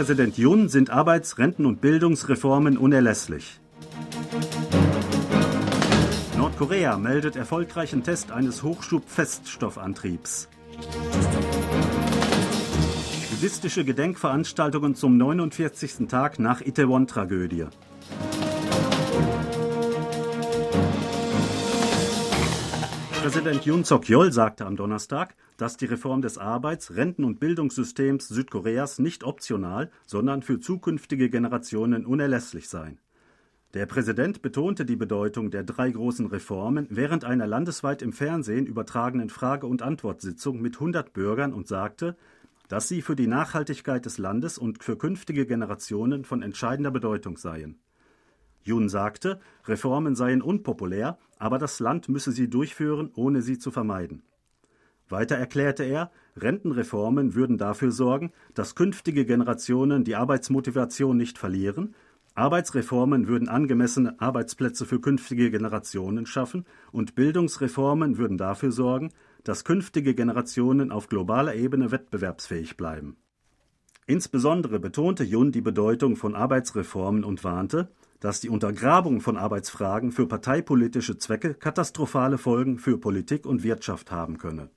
Präsident Jun sind Arbeits-, Renten- und Bildungsreformen unerlässlich. Nordkorea meldet erfolgreichen Test eines Hochschub-Feststoffantriebs. Buddhistische Gedenkveranstaltungen zum 49. Tag nach Itaewon-Tragödie. Präsident Yoon Suk-yeol sagte am Donnerstag, dass die Reform des Arbeits-, Renten- und Bildungssystems Südkoreas nicht optional, sondern für zukünftige Generationen unerlässlich sei. Der Präsident betonte die Bedeutung der drei großen Reformen während einer landesweit im Fernsehen übertragenen Frage- und Antwortsitzung mit 100 Bürgern und sagte, dass sie für die Nachhaltigkeit des Landes und für künftige Generationen von entscheidender Bedeutung seien. Jun sagte, Reformen seien unpopulär, aber das Land müsse sie durchführen, ohne sie zu vermeiden. Weiter erklärte er, Rentenreformen würden dafür sorgen, dass künftige Generationen die Arbeitsmotivation nicht verlieren, Arbeitsreformen würden angemessene Arbeitsplätze für künftige Generationen schaffen und Bildungsreformen würden dafür sorgen, dass künftige Generationen auf globaler Ebene wettbewerbsfähig bleiben. Insbesondere betonte Jun die Bedeutung von Arbeitsreformen und warnte, dass die Untergrabung von Arbeitsfragen für parteipolitische Zwecke katastrophale Folgen für Politik und Wirtschaft haben könne.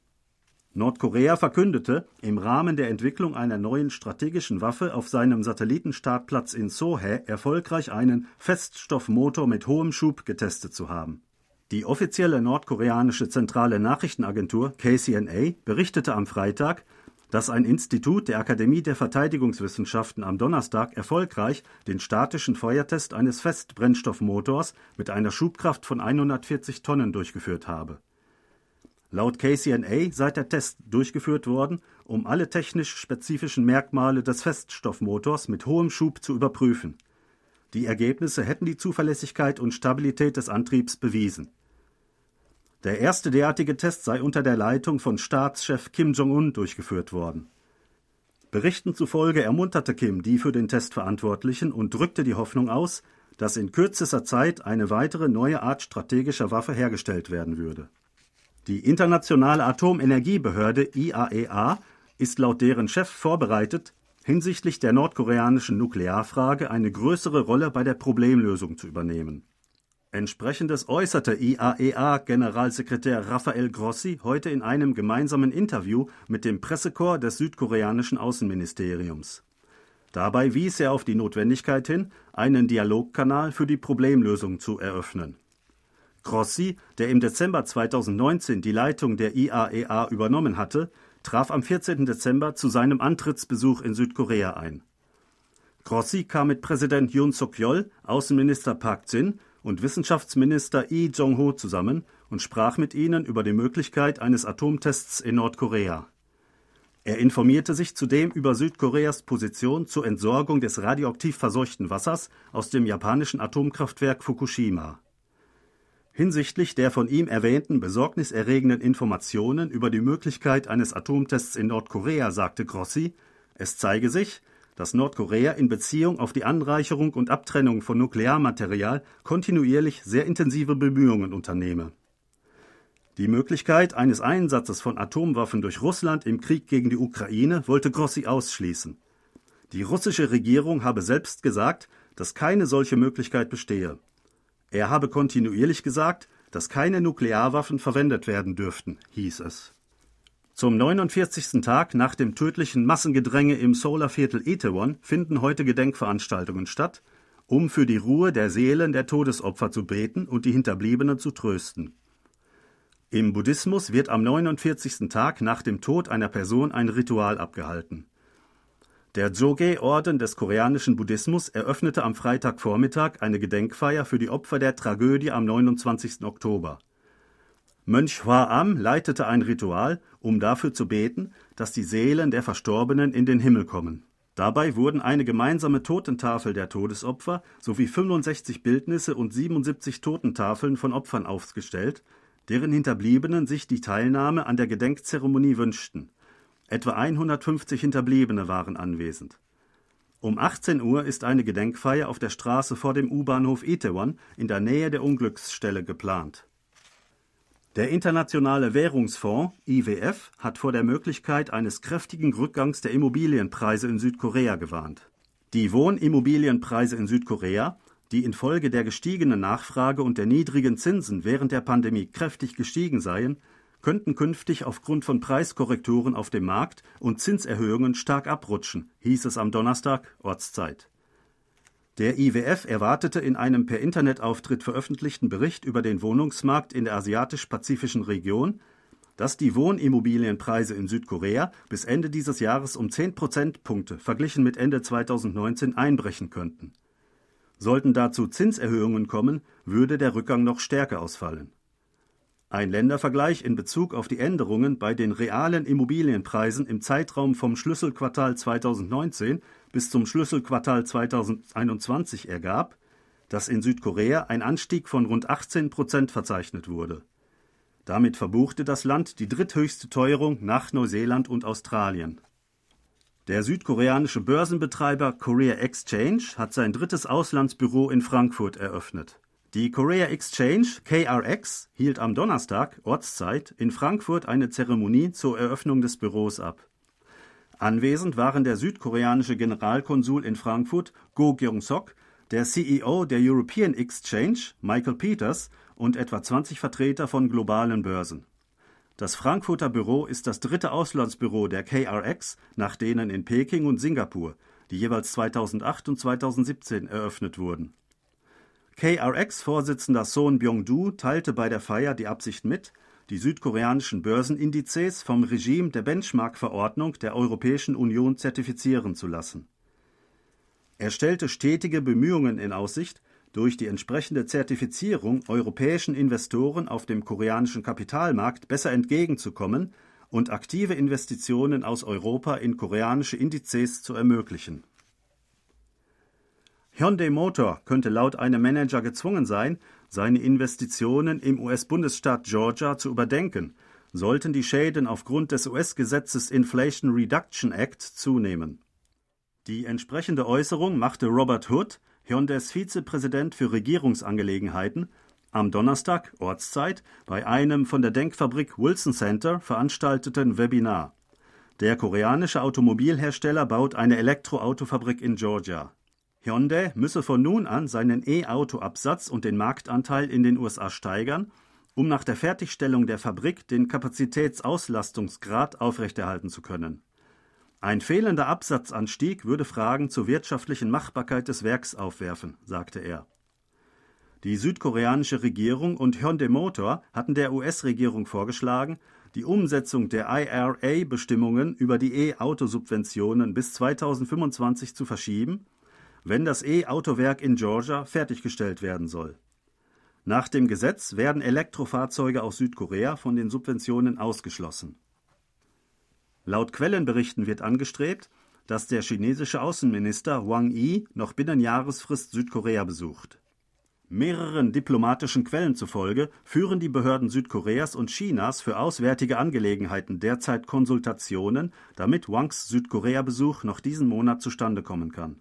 Nordkorea verkündete, im Rahmen der Entwicklung einer neuen strategischen Waffe auf seinem Satellitenstartplatz in Sohae erfolgreich einen Feststoffmotor mit hohem Schub getestet zu haben. Die offizielle nordkoreanische zentrale Nachrichtenagentur KCNA berichtete am Freitag, dass ein Institut der Akademie der Verteidigungswissenschaften am Donnerstag erfolgreich den statischen Feuertest eines Festbrennstoffmotors mit einer Schubkraft von 140 Tonnen durchgeführt habe. Laut KCNA sei der Test durchgeführt worden, um alle technisch spezifischen Merkmale des Feststoffmotors mit hohem Schub zu überprüfen. Die Ergebnisse hätten die Zuverlässigkeit und Stabilität des Antriebs bewiesen. Der erste derartige Test sei unter der Leitung von Staatschef Kim Jong-un durchgeführt worden. Berichten zufolge ermunterte Kim die für den Test Verantwortlichen und drückte die Hoffnung aus, dass in kürzester Zeit eine weitere neue Art strategischer Waffe hergestellt werden würde. Die Internationale Atomenergiebehörde IAEA e ist laut deren Chef vorbereitet, hinsichtlich der nordkoreanischen Nuklearfrage eine größere Rolle bei der Problemlösung zu übernehmen. Entsprechendes äußerte IAEA-Generalsekretär Rafael Grossi heute in einem gemeinsamen Interview mit dem Pressekorps des südkoreanischen Außenministeriums. Dabei wies er auf die Notwendigkeit hin, einen Dialogkanal für die Problemlösung zu eröffnen. Grossi, der im Dezember 2019 die Leitung der IAEA e übernommen hatte, traf am 14. Dezember zu seinem Antrittsbesuch in Südkorea ein. Grossi kam mit Präsident Yoon Suk-yeol, Außenminister Park Jin und Wissenschaftsminister Lee Jong-ho zusammen und sprach mit ihnen über die Möglichkeit eines Atomtests in Nordkorea. Er informierte sich zudem über Südkoreas Position zur Entsorgung des radioaktiv verseuchten Wassers aus dem japanischen Atomkraftwerk Fukushima. Hinsichtlich der von ihm erwähnten besorgniserregenden Informationen über die Möglichkeit eines Atomtests in Nordkorea sagte Grossi, es zeige sich, dass Nordkorea in Beziehung auf die Anreicherung und Abtrennung von Nuklearmaterial kontinuierlich sehr intensive Bemühungen unternehme. Die Möglichkeit eines Einsatzes von Atomwaffen durch Russland im Krieg gegen die Ukraine wollte Grossi ausschließen. Die russische Regierung habe selbst gesagt, dass keine solche Möglichkeit bestehe. Er habe kontinuierlich gesagt, dass keine Nuklearwaffen verwendet werden dürften, hieß es. Zum 49. Tag nach dem tödlichen Massengedränge im Solarviertel Itaewon finden heute Gedenkveranstaltungen statt, um für die Ruhe der Seelen der Todesopfer zu beten und die Hinterbliebenen zu trösten. Im Buddhismus wird am 49. Tag nach dem Tod einer Person ein Ritual abgehalten. Der Joge-Orden des koreanischen Buddhismus eröffnete am Freitagvormittag eine Gedenkfeier für die Opfer der Tragödie am 29. Oktober. Mönch Hua Am leitete ein Ritual, um dafür zu beten, dass die Seelen der Verstorbenen in den Himmel kommen. Dabei wurden eine gemeinsame Totentafel der Todesopfer sowie 65 Bildnisse und 77 Totentafeln von Opfern aufgestellt, deren Hinterbliebenen sich die Teilnahme an der Gedenkzeremonie wünschten. Etwa 150 Hinterbliebene waren anwesend. Um 18 Uhr ist eine Gedenkfeier auf der Straße vor dem U-Bahnhof Itaewon in der Nähe der Unglücksstelle geplant. Der Internationale Währungsfonds IWF hat vor der Möglichkeit eines kräftigen Rückgangs der Immobilienpreise in Südkorea gewarnt. Die Wohnimmobilienpreise in Südkorea, die infolge der gestiegenen Nachfrage und der niedrigen Zinsen während der Pandemie kräftig gestiegen seien, könnten künftig aufgrund von Preiskorrekturen auf dem Markt und Zinserhöhungen stark abrutschen, hieß es am Donnerstag Ortszeit. Der IWF erwartete in einem per Internetauftritt veröffentlichten Bericht über den Wohnungsmarkt in der asiatisch-pazifischen Region, dass die Wohnimmobilienpreise in Südkorea bis Ende dieses Jahres um 10 Prozentpunkte verglichen mit Ende 2019 einbrechen könnten. Sollten dazu Zinserhöhungen kommen, würde der Rückgang noch stärker ausfallen. Ein Ländervergleich in Bezug auf die Änderungen bei den realen Immobilienpreisen im Zeitraum vom Schlüsselquartal 2019 bis zum Schlüsselquartal 2021 ergab, dass in Südkorea ein Anstieg von rund 18 Prozent verzeichnet wurde. Damit verbuchte das Land die dritthöchste Teuerung nach Neuseeland und Australien. Der südkoreanische Börsenbetreiber Korea Exchange hat sein drittes Auslandsbüro in Frankfurt eröffnet. Die Korea Exchange KRX hielt am Donnerstag Ortszeit in Frankfurt eine Zeremonie zur Eröffnung des Büros ab. Anwesend waren der südkoreanische Generalkonsul in Frankfurt Go Kyung-sok, der CEO der European Exchange Michael Peters und etwa 20 Vertreter von globalen Börsen. Das Frankfurter Büro ist das dritte Auslandsbüro der KRX nach denen in Peking und Singapur, die jeweils 2008 und 2017 eröffnet wurden. KRX-Vorsitzender Son Byung-du teilte bei der Feier die Absicht mit, die südkoreanischen Börsenindizes vom Regime der Benchmark-Verordnung der Europäischen Union zertifizieren zu lassen. Er stellte stetige Bemühungen in Aussicht, durch die entsprechende Zertifizierung europäischen Investoren auf dem koreanischen Kapitalmarkt besser entgegenzukommen und aktive Investitionen aus Europa in koreanische Indizes zu ermöglichen Hyundai Motor könnte laut einem Manager gezwungen sein, seine Investitionen im US-Bundesstaat Georgia zu überdenken, sollten die Schäden aufgrund des US-Gesetzes Inflation Reduction Act zunehmen. Die entsprechende Äußerung machte Robert Hood, Hyundais Vizepräsident für Regierungsangelegenheiten, am Donnerstag Ortszeit bei einem von der Denkfabrik Wilson Center veranstalteten Webinar. Der koreanische Automobilhersteller baut eine Elektroautofabrik in Georgia. Hyundai müsse von nun an seinen E-Auto-Absatz und den Marktanteil in den USA steigern, um nach der Fertigstellung der Fabrik den Kapazitätsauslastungsgrad aufrechterhalten zu können. Ein fehlender Absatzanstieg würde Fragen zur wirtschaftlichen Machbarkeit des Werks aufwerfen, sagte er. Die südkoreanische Regierung und Hyundai Motor hatten der US-Regierung vorgeschlagen, die Umsetzung der IRA-Bestimmungen über die E-Auto-Subventionen bis 2025 zu verschieben wenn das E-Autowerk in Georgia fertiggestellt werden soll. Nach dem Gesetz werden Elektrofahrzeuge aus Südkorea von den Subventionen ausgeschlossen. Laut Quellenberichten wird angestrebt, dass der chinesische Außenminister Wang Yi noch binnen Jahresfrist Südkorea besucht. Mehreren diplomatischen Quellen zufolge führen die Behörden Südkoreas und Chinas für auswärtige Angelegenheiten derzeit Konsultationen, damit Wangs Südkorea-Besuch noch diesen Monat zustande kommen kann.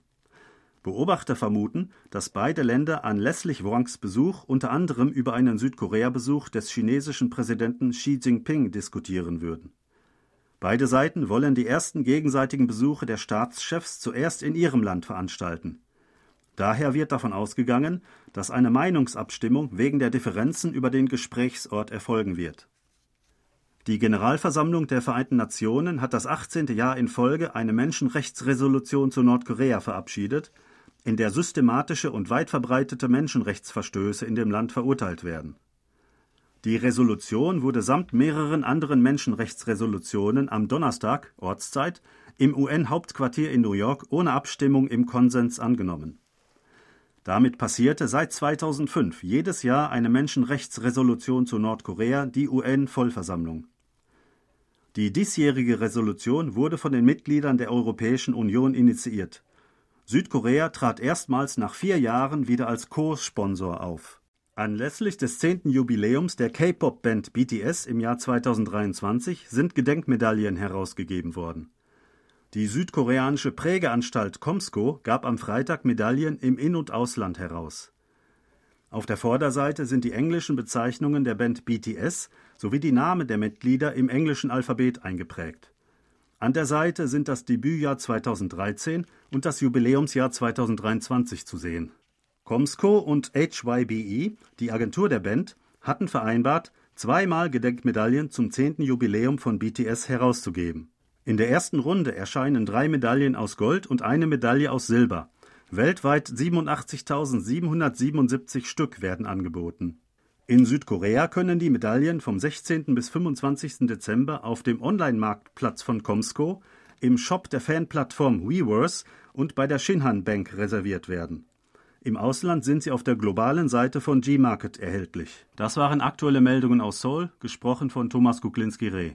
Beobachter vermuten, dass beide Länder anlässlich Wangs Besuch unter anderem über einen Südkorea-Besuch des chinesischen Präsidenten Xi Jinping diskutieren würden. Beide Seiten wollen die ersten gegenseitigen Besuche der Staatschefs zuerst in ihrem Land veranstalten. Daher wird davon ausgegangen, dass eine Meinungsabstimmung wegen der Differenzen über den Gesprächsort erfolgen wird. Die Generalversammlung der Vereinten Nationen hat das 18. Jahr in Folge eine Menschenrechtsresolution zu Nordkorea verabschiedet, in der systematische und weit verbreitete Menschenrechtsverstöße in dem Land verurteilt werden. Die Resolution wurde samt mehreren anderen Menschenrechtsresolutionen am Donnerstag Ortszeit im UN-Hauptquartier in New York ohne Abstimmung im Konsens angenommen. Damit passierte seit 2005 jedes Jahr eine Menschenrechtsresolution zu Nordkorea die UN-Vollversammlung. Die diesjährige Resolution wurde von den Mitgliedern der Europäischen Union initiiert. Südkorea trat erstmals nach vier Jahren wieder als Co-Sponsor auf. Anlässlich des zehnten Jubiläums der K-Pop-Band BTS im Jahr 2023 sind Gedenkmedaillen herausgegeben worden. Die südkoreanische Prägeanstalt Komsko gab am Freitag Medaillen im In- und Ausland heraus. Auf der Vorderseite sind die englischen Bezeichnungen der Band BTS sowie die Namen der Mitglieder im englischen Alphabet eingeprägt. An der Seite sind das Debütjahr 2013 und das Jubiläumsjahr 2023 zu sehen. Comsco und HYBE, die Agentur der Band, hatten vereinbart, zweimal Gedenkmedaillen zum 10. Jubiläum von BTS herauszugeben. In der ersten Runde erscheinen drei Medaillen aus Gold und eine Medaille aus Silber. Weltweit 87.777 Stück werden angeboten. In Südkorea können die Medaillen vom 16. bis 25. Dezember auf dem Online-Marktplatz von Comsco, im Shop der Fanplattform Weverse und bei der Shinhan Bank reserviert werden. Im Ausland sind sie auf der globalen Seite von G-Market erhältlich. Das waren aktuelle Meldungen aus Seoul, gesprochen von Thomas Kuklinski-Reh.